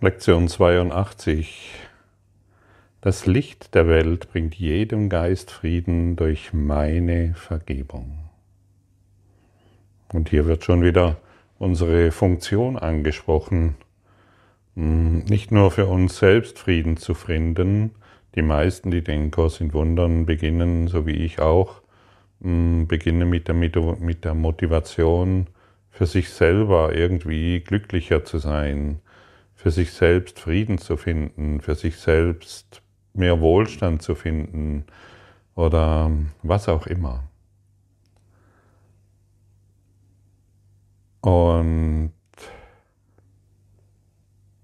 Lektion 82. Das Licht der Welt bringt jedem Geist Frieden durch meine Vergebung. Und hier wird schon wieder unsere Funktion angesprochen, hm, nicht nur für uns selbst Frieden zu finden. Die meisten, die den Kurs in Wundern beginnen, so wie ich auch, hm, beginnen mit der, mit der Motivation, für sich selber irgendwie glücklicher zu sein, für sich selbst Frieden zu finden, für sich selbst mehr Wohlstand zu finden oder was auch immer. Und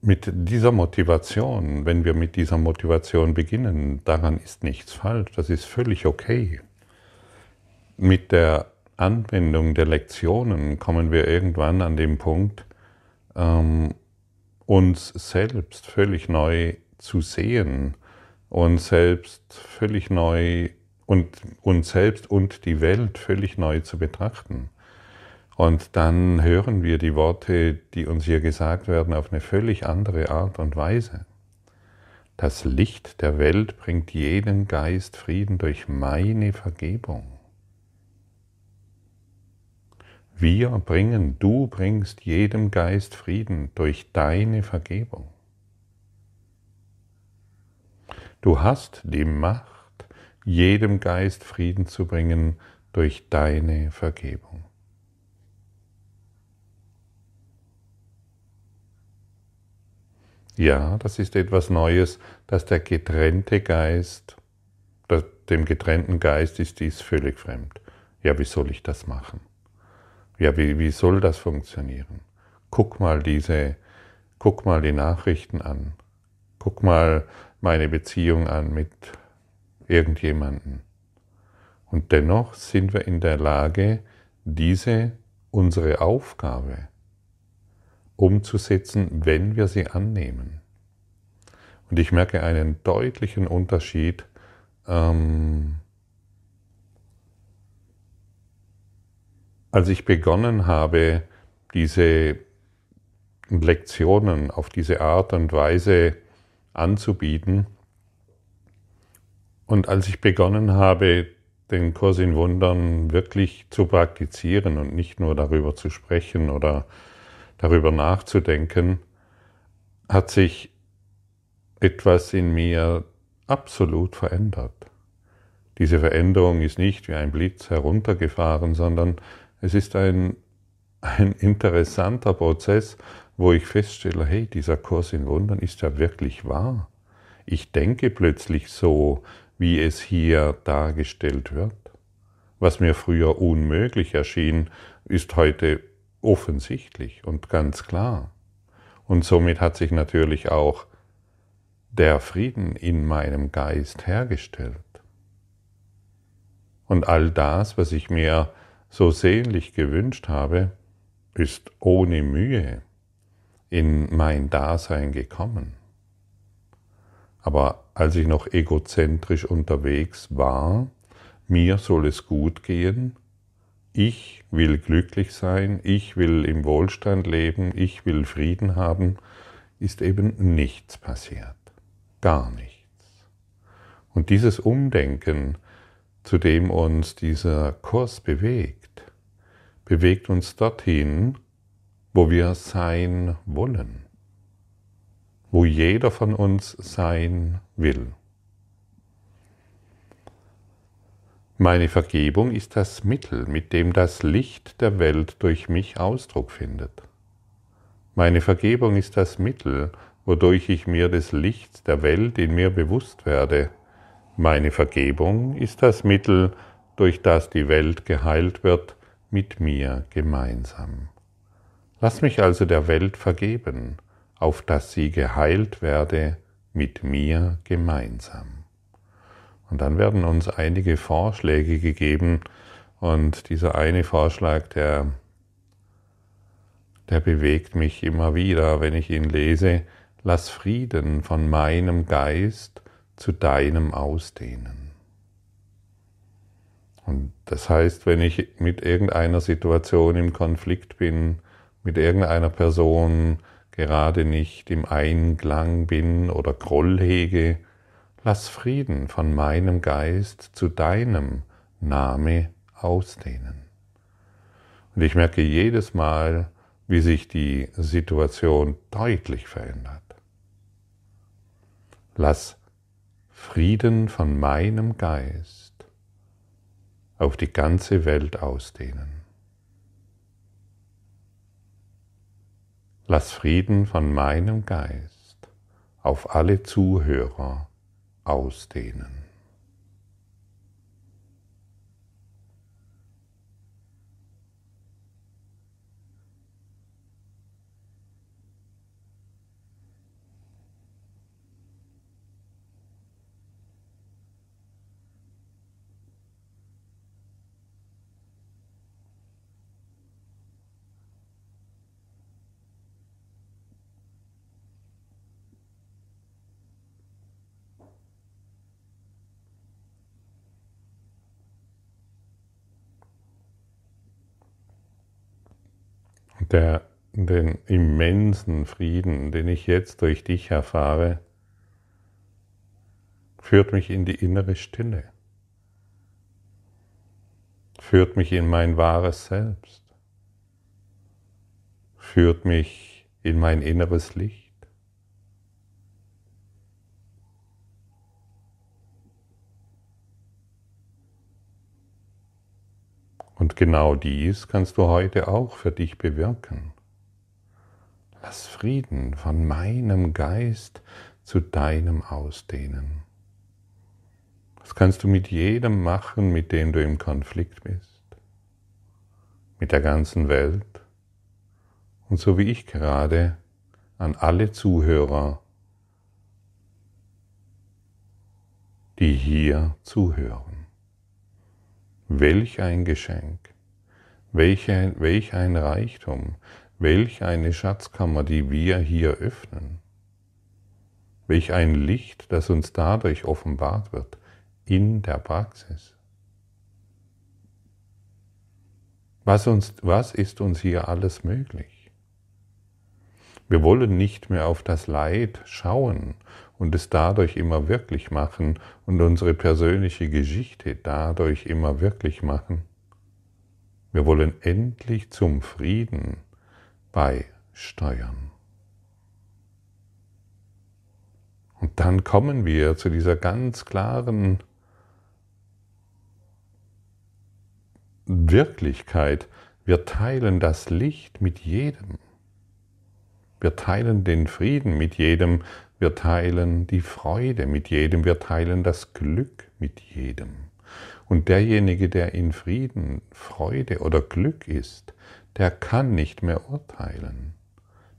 mit dieser Motivation, wenn wir mit dieser Motivation beginnen, daran ist nichts falsch, das ist völlig okay. Mit der Anwendung der Lektionen kommen wir irgendwann an den Punkt, ähm, uns selbst völlig neu zu sehen, uns selbst völlig neu und uns selbst und die Welt völlig neu zu betrachten. Und dann hören wir die Worte, die uns hier gesagt werden, auf eine völlig andere Art und Weise. Das Licht der Welt bringt jeden Geist Frieden durch meine Vergebung. Wir bringen, du bringst jedem Geist Frieden durch deine Vergebung. Du hast die Macht, jedem Geist Frieden zu bringen durch deine Vergebung. Ja, das ist etwas Neues, dass der getrennte Geist, dem getrennten Geist ist dies völlig fremd. Ja, wie soll ich das machen? Ja, wie, wie soll das funktionieren? Guck mal diese, guck mal die Nachrichten an. Guck mal meine Beziehung an mit irgendjemanden. Und dennoch sind wir in der Lage, diese unsere Aufgabe umzusetzen, wenn wir sie annehmen. Und ich merke einen deutlichen Unterschied ähm, Als ich begonnen habe, diese Lektionen auf diese Art und Weise anzubieten, und als ich begonnen habe, den Kurs in Wundern wirklich zu praktizieren und nicht nur darüber zu sprechen oder darüber nachzudenken, hat sich etwas in mir absolut verändert. Diese Veränderung ist nicht wie ein Blitz heruntergefahren, sondern es ist ein, ein interessanter Prozess, wo ich feststelle, hey, dieser Kurs in Wundern ist ja wirklich wahr. Ich denke plötzlich so, wie es hier dargestellt wird. Was mir früher unmöglich erschien, ist heute offensichtlich und ganz klar. Und somit hat sich natürlich auch der Frieden in meinem Geist hergestellt. Und all das, was ich mir so sehnlich gewünscht habe, ist ohne Mühe in mein Dasein gekommen. Aber als ich noch egozentrisch unterwegs war, mir soll es gut gehen, ich will glücklich sein, ich will im Wohlstand leben, ich will Frieden haben, ist eben nichts passiert. Gar nichts. Und dieses Umdenken, zu dem uns dieser Kurs bewegt, bewegt uns dorthin, wo wir sein wollen, wo jeder von uns sein will. Meine Vergebung ist das Mittel, mit dem das Licht der Welt durch mich Ausdruck findet. Meine Vergebung ist das Mittel, wodurch ich mir des Lichts der Welt in mir bewusst werde. Meine Vergebung ist das Mittel, durch das die Welt geheilt wird mit mir gemeinsam. Lass mich also der Welt vergeben, auf dass sie geheilt werde mit mir gemeinsam. Und dann werden uns einige Vorschläge gegeben und dieser eine Vorschlag, der, der bewegt mich immer wieder, wenn ich ihn lese, lass Frieden von meinem Geist zu deinem ausdehnen. Und das heißt, wenn ich mit irgendeiner Situation im Konflikt bin, mit irgendeiner Person gerade nicht im Einklang bin oder Groll hege, lass Frieden von meinem Geist zu deinem Name ausdehnen. Und ich merke jedes Mal, wie sich die Situation deutlich verändert. Lass Frieden von meinem Geist auf die ganze Welt ausdehnen. Lass Frieden von meinem Geist auf alle Zuhörer ausdehnen. Der, den immensen Frieden, den ich jetzt durch dich erfahre, führt mich in die innere Stille, führt mich in mein wahres Selbst, führt mich in mein inneres Licht. Und genau dies kannst du heute auch für dich bewirken. Lass Frieden von meinem Geist zu deinem ausdehnen. Das kannst du mit jedem machen, mit dem du im Konflikt bist, mit der ganzen Welt und so wie ich gerade an alle Zuhörer, die hier zuhören. Welch ein Geschenk, welch ein, welch ein Reichtum, welch eine Schatzkammer, die wir hier öffnen. Welch ein Licht, das uns dadurch offenbart wird in der Praxis. Was, uns, was ist uns hier alles möglich? Wir wollen nicht mehr auf das Leid schauen und es dadurch immer wirklich machen und unsere persönliche Geschichte dadurch immer wirklich machen. Wir wollen endlich zum Frieden beisteuern. Und dann kommen wir zu dieser ganz klaren Wirklichkeit. Wir teilen das Licht mit jedem. Wir teilen den Frieden mit jedem, wir teilen die Freude mit jedem, wir teilen das Glück mit jedem. Und derjenige, der in Frieden, Freude oder Glück ist, der kann nicht mehr urteilen.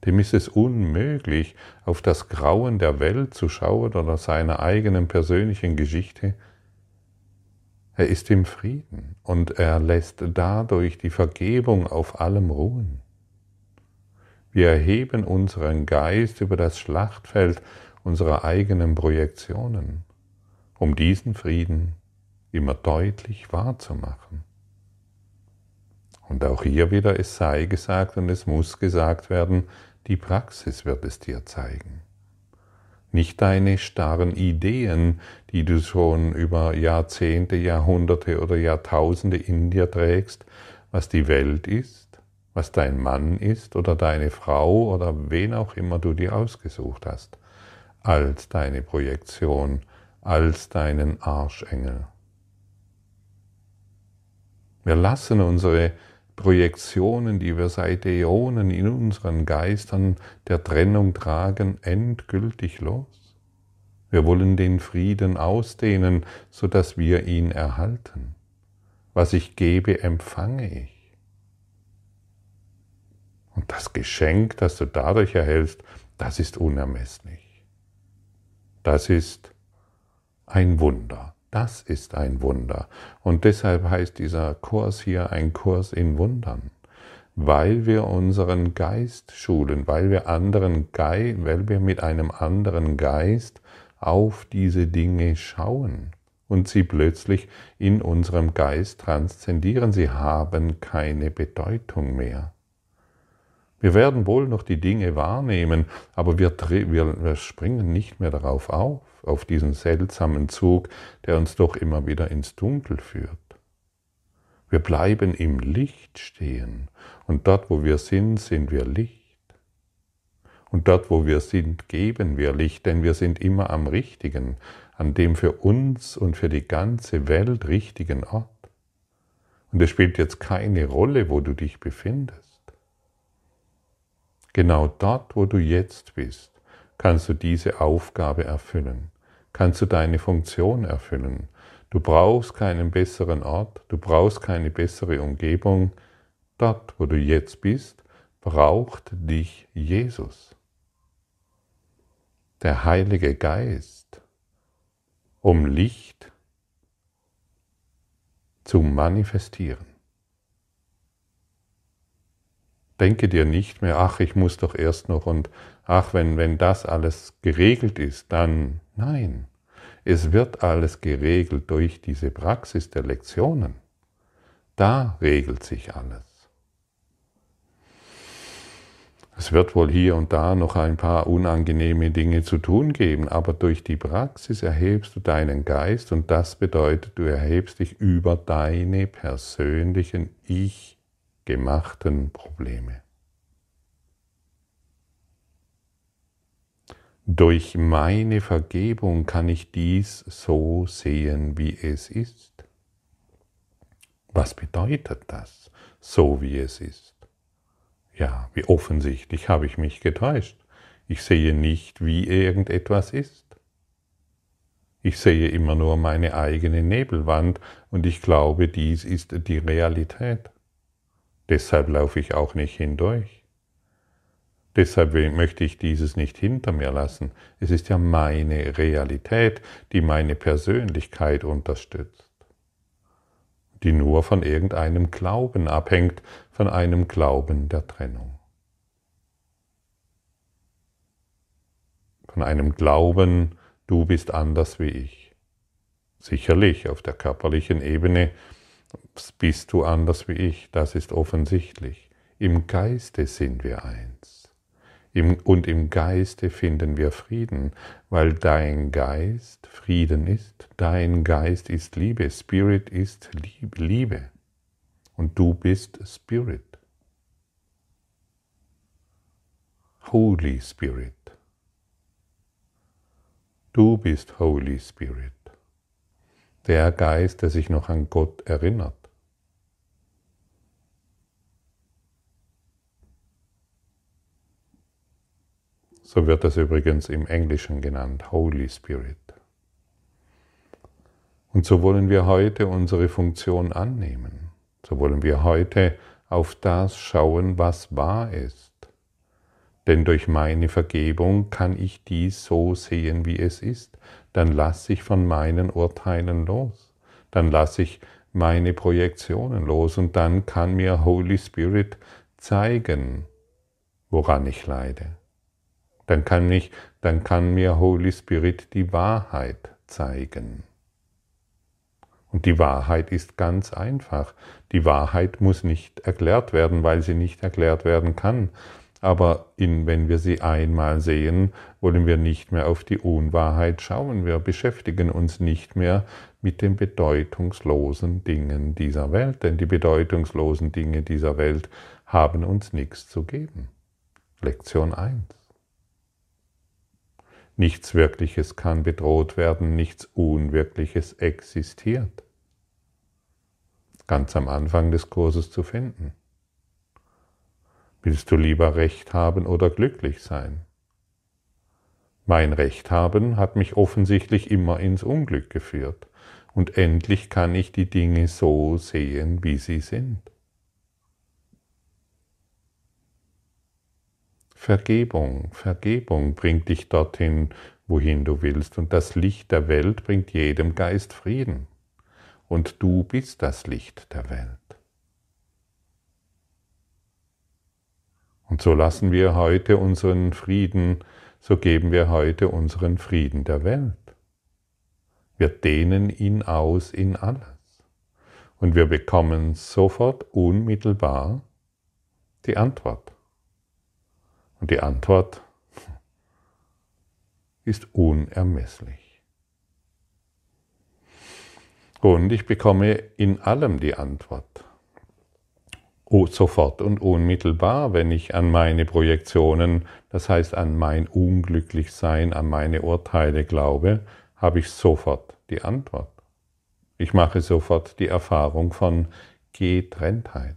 Dem ist es unmöglich, auf das Grauen der Welt zu schauen oder seiner eigenen persönlichen Geschichte. Er ist im Frieden und er lässt dadurch die Vergebung auf allem ruhen. Wir erheben unseren Geist über das Schlachtfeld unserer eigenen Projektionen, um diesen Frieden immer deutlich wahrzumachen. Und auch hier wieder, es sei gesagt und es muss gesagt werden, die Praxis wird es dir zeigen. Nicht deine starren Ideen, die du schon über Jahrzehnte, Jahrhunderte oder Jahrtausende in dir trägst, was die Welt ist, was dein Mann ist oder deine Frau oder wen auch immer du dir ausgesucht hast, als deine Projektion, als deinen Arschengel. Wir lassen unsere Projektionen, die wir seit Äonen in unseren Geistern der Trennung tragen, endgültig los. Wir wollen den Frieden ausdehnen, so dass wir ihn erhalten. Was ich gebe, empfange ich. Und das Geschenk, das du dadurch erhältst, das ist unermesslich. Das ist ein Wunder. Das ist ein Wunder. Und deshalb heißt dieser Kurs hier ein Kurs in Wundern. Weil wir unseren Geist schulen, weil wir anderen Geist, weil wir mit einem anderen Geist auf diese Dinge schauen und sie plötzlich in unserem Geist transzendieren. Sie haben keine Bedeutung mehr. Wir werden wohl noch die Dinge wahrnehmen, aber wir, wir, springen nicht mehr darauf auf, auf diesen seltsamen Zug, der uns doch immer wieder ins Dunkel führt. Wir bleiben im Licht stehen und dort, wo wir sind, sind wir Licht. Und dort, wo wir sind, geben wir Licht, denn wir sind immer am richtigen, an dem für uns und für die ganze Welt richtigen Ort. Und es spielt jetzt keine Rolle, wo du dich befindest. Genau dort, wo du jetzt bist, kannst du diese Aufgabe erfüllen, kannst du deine Funktion erfüllen. Du brauchst keinen besseren Ort, du brauchst keine bessere Umgebung. Dort, wo du jetzt bist, braucht dich Jesus, der Heilige Geist, um Licht zu manifestieren. Denke dir nicht mehr, ach, ich muss doch erst noch und ach, wenn, wenn das alles geregelt ist, dann nein. Es wird alles geregelt durch diese Praxis der Lektionen. Da regelt sich alles. Es wird wohl hier und da noch ein paar unangenehme Dinge zu tun geben, aber durch die Praxis erhebst du deinen Geist und das bedeutet, du erhebst dich über deine persönlichen Ich gemachten Probleme. Durch meine Vergebung kann ich dies so sehen, wie es ist. Was bedeutet das, so wie es ist? Ja, wie offensichtlich habe ich mich getäuscht. Ich sehe nicht, wie irgendetwas ist. Ich sehe immer nur meine eigene Nebelwand und ich glaube, dies ist die Realität. Deshalb laufe ich auch nicht hindurch. Deshalb möchte ich dieses nicht hinter mir lassen. Es ist ja meine Realität, die meine Persönlichkeit unterstützt, die nur von irgendeinem Glauben abhängt, von einem Glauben der Trennung. Von einem Glauben, du bist anders wie ich. Sicherlich auf der körperlichen Ebene bist du anders wie ich, das ist offensichtlich. Im Geiste sind wir eins. und im Geiste finden wir Frieden, weil dein Geist Frieden ist, dein Geist ist Liebe, Spirit ist Liebe. Und du bist Spirit. Holy Spirit. Du bist Holy Spirit der Geist, der sich noch an Gott erinnert. So wird das übrigens im Englischen genannt, Holy Spirit. Und so wollen wir heute unsere Funktion annehmen. So wollen wir heute auf das schauen, was wahr ist. Denn durch meine Vergebung kann ich dies so sehen, wie es ist dann lasse ich von meinen Urteilen los. Dann lasse ich meine Projektionen los und dann kann mir Holy Spirit zeigen, woran ich leide. Dann kann, mich, dann kann mir Holy Spirit die Wahrheit zeigen. Und die Wahrheit ist ganz einfach. Die Wahrheit muss nicht erklärt werden, weil sie nicht erklärt werden kann. Aber in, wenn wir sie einmal sehen, wollen wir nicht mehr auf die Unwahrheit schauen. Wir beschäftigen uns nicht mehr mit den bedeutungslosen Dingen dieser Welt, denn die bedeutungslosen Dinge dieser Welt haben uns nichts zu geben. Lektion 1. Nichts Wirkliches kann bedroht werden, nichts Unwirkliches existiert. Ganz am Anfang des Kurses zu finden. Willst du lieber Recht haben oder glücklich sein? Mein Recht haben hat mich offensichtlich immer ins Unglück geführt, und endlich kann ich die Dinge so sehen, wie sie sind. Vergebung, Vergebung bringt dich dorthin, wohin du willst, und das Licht der Welt bringt jedem Geist Frieden, und du bist das Licht der Welt. Und so lassen wir heute unseren Frieden, so geben wir heute unseren Frieden der Welt. Wir dehnen ihn aus in alles. Und wir bekommen sofort unmittelbar die Antwort. Und die Antwort ist unermesslich. Und ich bekomme in allem die Antwort. Oh, sofort und unmittelbar, wenn ich an meine Projektionen, das heißt an mein Unglücklichsein, an meine Urteile glaube, habe ich sofort die Antwort. Ich mache sofort die Erfahrung von Getrenntheit.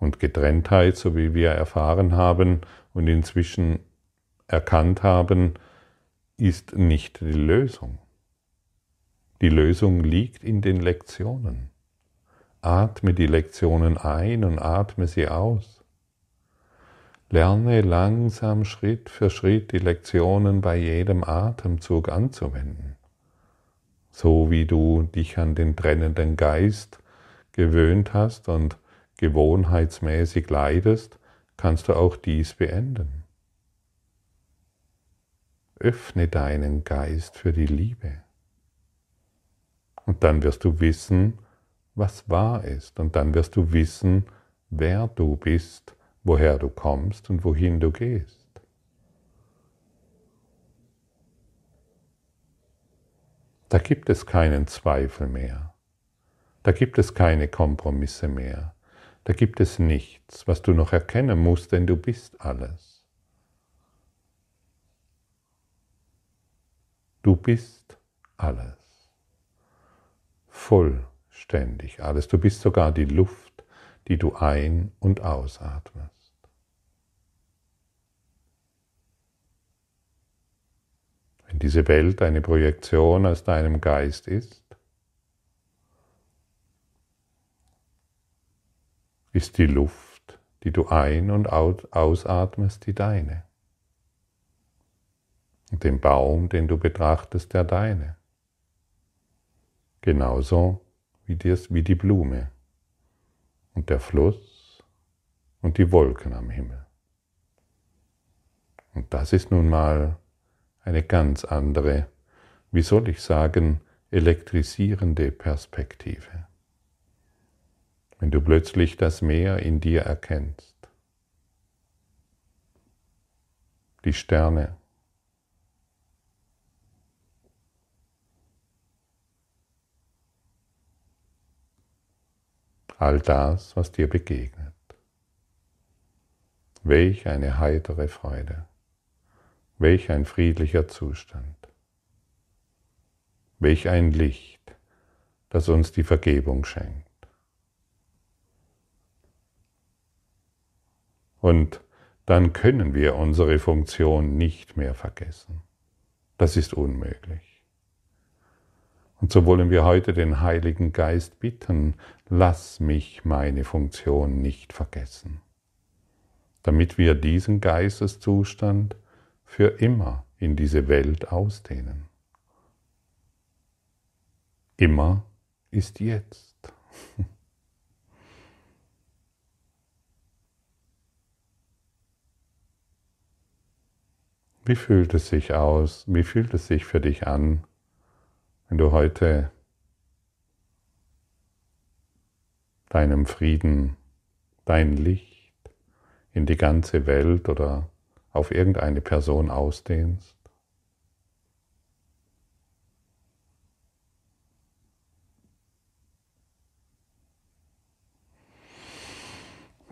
Und Getrenntheit, so wie wir erfahren haben und inzwischen erkannt haben, ist nicht die Lösung. Die Lösung liegt in den Lektionen. Atme die Lektionen ein und atme sie aus. Lerne langsam Schritt für Schritt die Lektionen bei jedem Atemzug anzuwenden. So wie du dich an den trennenden Geist gewöhnt hast und gewohnheitsmäßig leidest, kannst du auch dies beenden. Öffne deinen Geist für die Liebe. Und dann wirst du wissen, was wahr ist. Und dann wirst du wissen, wer du bist, woher du kommst und wohin du gehst. Da gibt es keinen Zweifel mehr. Da gibt es keine Kompromisse mehr. Da gibt es nichts, was du noch erkennen musst, denn du bist alles. Du bist alles. Vollständig alles. Du bist sogar die Luft, die du ein- und ausatmest. Wenn diese Welt eine Projektion aus deinem Geist ist, ist die Luft, die du ein- und ausatmest, die deine. Und den Baum, den du betrachtest, der deine. Genauso wie, dies, wie die Blume und der Fluss und die Wolken am Himmel. Und das ist nun mal eine ganz andere, wie soll ich sagen, elektrisierende Perspektive. Wenn du plötzlich das Meer in dir erkennst, die Sterne, all das, was dir begegnet. Welch eine heitere Freude. Welch ein friedlicher Zustand. Welch ein Licht, das uns die Vergebung schenkt. Und dann können wir unsere Funktion nicht mehr vergessen. Das ist unmöglich. Und so wollen wir heute den Heiligen Geist bitten, lass mich meine Funktion nicht vergessen, damit wir diesen Geisteszustand für immer in diese Welt ausdehnen. Immer ist jetzt. Wie fühlt es sich aus? Wie fühlt es sich für dich an, wenn du heute deinem Frieden, dein Licht in die ganze Welt oder auf irgendeine Person ausdehnst?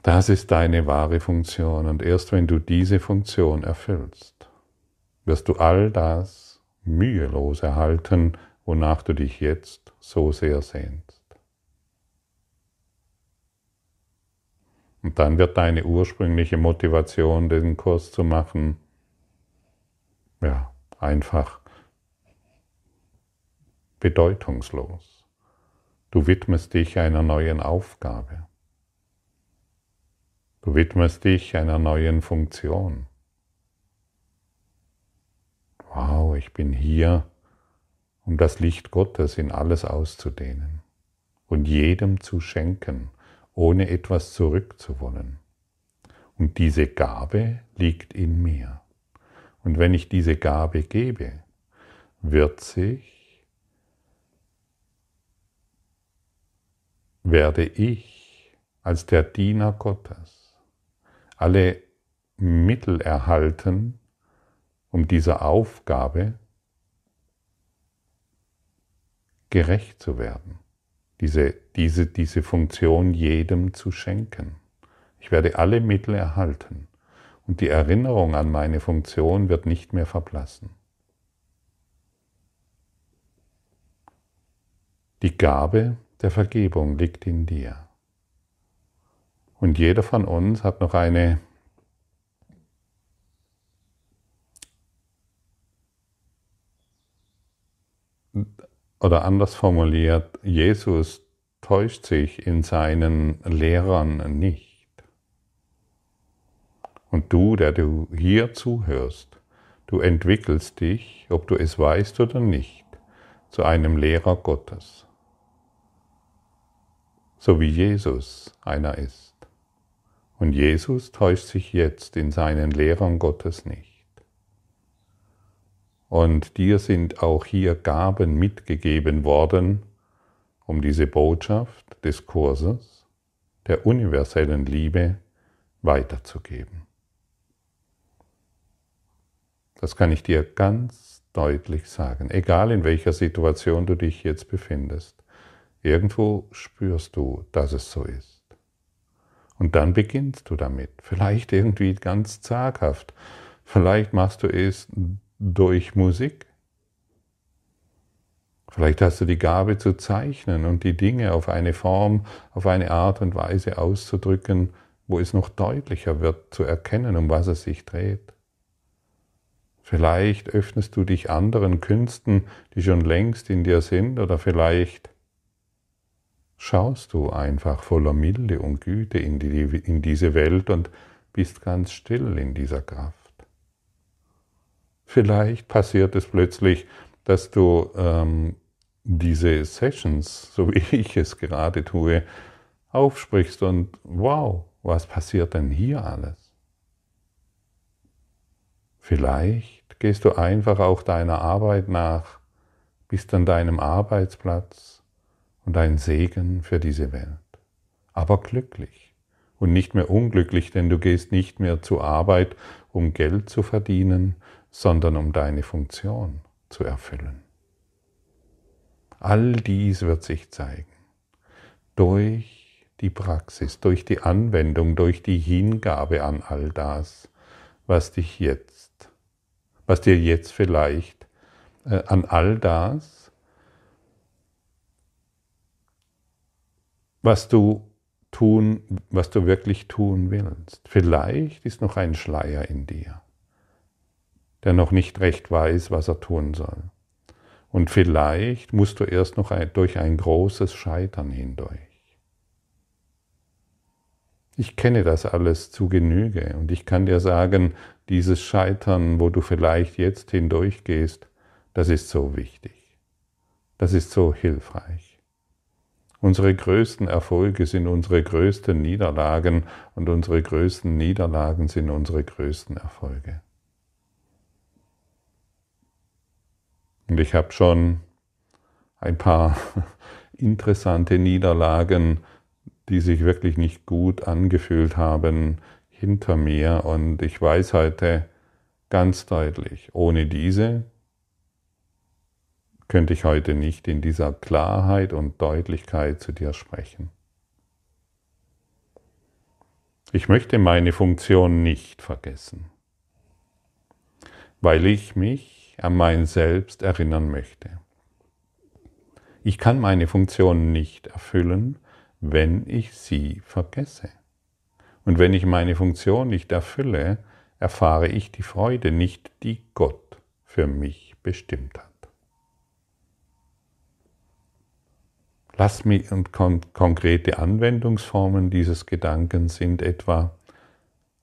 Das ist deine wahre Funktion und erst wenn du diese Funktion erfüllst, wirst du all das mühelos erhalten, wonach du dich jetzt so sehr sehnst. Und dann wird deine ursprüngliche Motivation, den Kurs zu machen, ja, einfach bedeutungslos. Du widmest dich einer neuen Aufgabe. Du widmest dich einer neuen Funktion. Wow, ich bin hier, um das Licht Gottes in alles auszudehnen und jedem zu schenken ohne etwas zurückzuwollen. Und diese Gabe liegt in mir. Und wenn ich diese Gabe gebe, wird sich, werde ich als der Diener Gottes alle Mittel erhalten, um dieser Aufgabe gerecht zu werden, diese, diese, diese Funktion jedem zu schenken. Ich werde alle Mittel erhalten und die Erinnerung an meine Funktion wird nicht mehr verblassen. Die Gabe der Vergebung liegt in dir. Und jeder von uns hat noch eine oder anders formuliert, Jesus täuscht sich in seinen Lehrern nicht. Und du, der du hier zuhörst, du entwickelst dich, ob du es weißt oder nicht, zu einem Lehrer Gottes, so wie Jesus einer ist. Und Jesus täuscht sich jetzt in seinen Lehrern Gottes nicht. Und dir sind auch hier Gaben mitgegeben worden, um diese Botschaft des Kurses der universellen Liebe weiterzugeben. Das kann ich dir ganz deutlich sagen, egal in welcher Situation du dich jetzt befindest. Irgendwo spürst du, dass es so ist. Und dann beginnst du damit, vielleicht irgendwie ganz zaghaft, vielleicht machst du es durch Musik. Vielleicht hast du die Gabe zu zeichnen und die Dinge auf eine Form, auf eine Art und Weise auszudrücken, wo es noch deutlicher wird zu erkennen, um was es sich dreht. Vielleicht öffnest du dich anderen Künsten, die schon längst in dir sind, oder vielleicht schaust du einfach voller Milde und Güte in, die, in diese Welt und bist ganz still in dieser Kraft. Vielleicht passiert es plötzlich, dass du ähm, diese Sessions, so wie ich es gerade tue, aufsprichst und wow, was passiert denn hier alles? Vielleicht gehst du einfach auch deiner Arbeit nach, bist an deinem Arbeitsplatz und ein Segen für diese Welt. Aber glücklich und nicht mehr unglücklich, denn du gehst nicht mehr zur Arbeit, um Geld zu verdienen, sondern um deine Funktion zu erfüllen. All dies wird sich zeigen durch die Praxis, durch die Anwendung, durch die Hingabe an all das, was dich jetzt, was dir jetzt vielleicht äh, an all das, was du tun, was du wirklich tun willst. Vielleicht ist noch ein Schleier in dir der noch nicht recht weiß, was er tun soll. Und vielleicht musst du erst noch durch ein großes Scheitern hindurch. Ich kenne das alles zu Genüge und ich kann dir sagen, dieses Scheitern, wo du vielleicht jetzt hindurchgehst, das ist so wichtig. Das ist so hilfreich. Unsere größten Erfolge sind unsere größten Niederlagen und unsere größten Niederlagen sind unsere größten Erfolge. Und ich habe schon ein paar interessante Niederlagen, die sich wirklich nicht gut angefühlt haben, hinter mir. Und ich weiß heute ganz deutlich, ohne diese könnte ich heute nicht in dieser Klarheit und Deutlichkeit zu dir sprechen. Ich möchte meine Funktion nicht vergessen, weil ich mich an mein Selbst erinnern möchte. Ich kann meine Funktion nicht erfüllen, wenn ich sie vergesse. Und wenn ich meine Funktion nicht erfülle, erfahre ich die Freude nicht, die Gott für mich bestimmt hat. Lass mich und kon konkrete Anwendungsformen dieses Gedankens sind etwa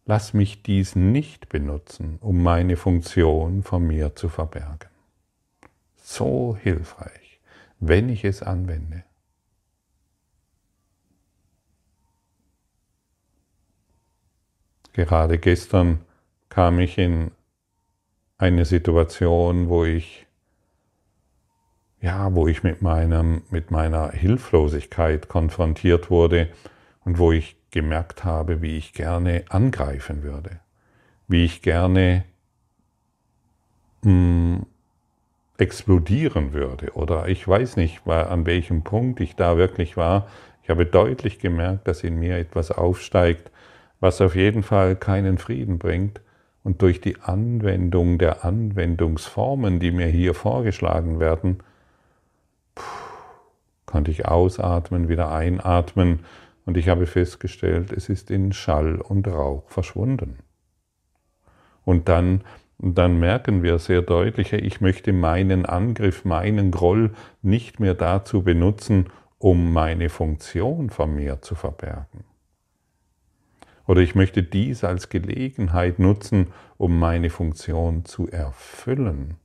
Lass mich dies nicht benutzen, um meine Funktion von mir zu verbergen. So hilfreich, wenn ich es anwende. Gerade gestern kam ich in eine Situation, wo ich ja, wo ich mit meinem mit meiner Hilflosigkeit konfrontiert wurde und wo ich gemerkt habe, wie ich gerne angreifen würde, wie ich gerne mh, hm, explodieren würde. Oder ich weiß nicht, an welchem Punkt ich da wirklich war. Ich habe deutlich gemerkt, dass in mir etwas aufsteigt, was auf jeden Fall keinen Frieden bringt. Und durch die Anwendung der Anwendungsformen, die mir hier vorgeschlagen werden, konnte ich ausatmen, wieder einatmen und ich habe festgestellt, es ist in Schall und Rauch verschwunden. Und dann, dann merken wir sehr deutlich, ich möchte meinen Angriff, meinen Groll nicht mehr dazu benutzen, um meine Funktion von mir zu verbergen. Oder ich möchte dies als Gelegenheit nutzen, um meine Funktion zu erfüllen.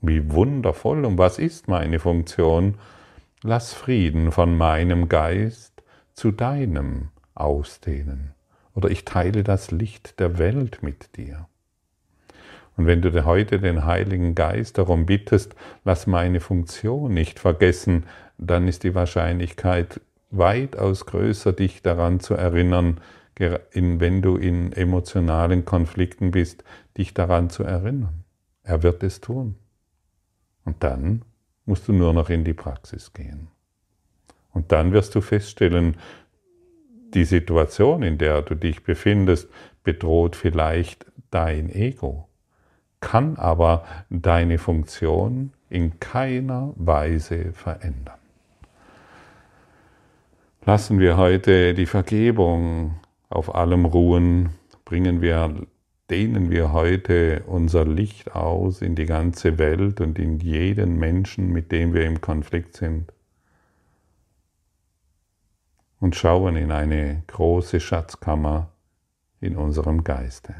Wie wundervoll und was ist meine Funktion? Lass Frieden von meinem Geist zu deinem ausdehnen. Oder ich teile das Licht der Welt mit dir. Und wenn du heute den Heiligen Geist darum bittest, lass meine Funktion nicht vergessen, dann ist die Wahrscheinlichkeit weitaus größer, dich daran zu erinnern, wenn du in emotionalen Konflikten bist, dich daran zu erinnern. Er wird es tun. Und dann musst du nur noch in die Praxis gehen. Und dann wirst du feststellen, die Situation, in der du dich befindest, bedroht vielleicht dein Ego, kann aber deine Funktion in keiner Weise verändern. Lassen wir heute die Vergebung auf allem ruhen, bringen wir, dehnen wir heute unser Licht aus in die ganze Welt und in jeden Menschen, mit dem wir im Konflikt sind und schauen in eine große Schatzkammer in unserem Geiste.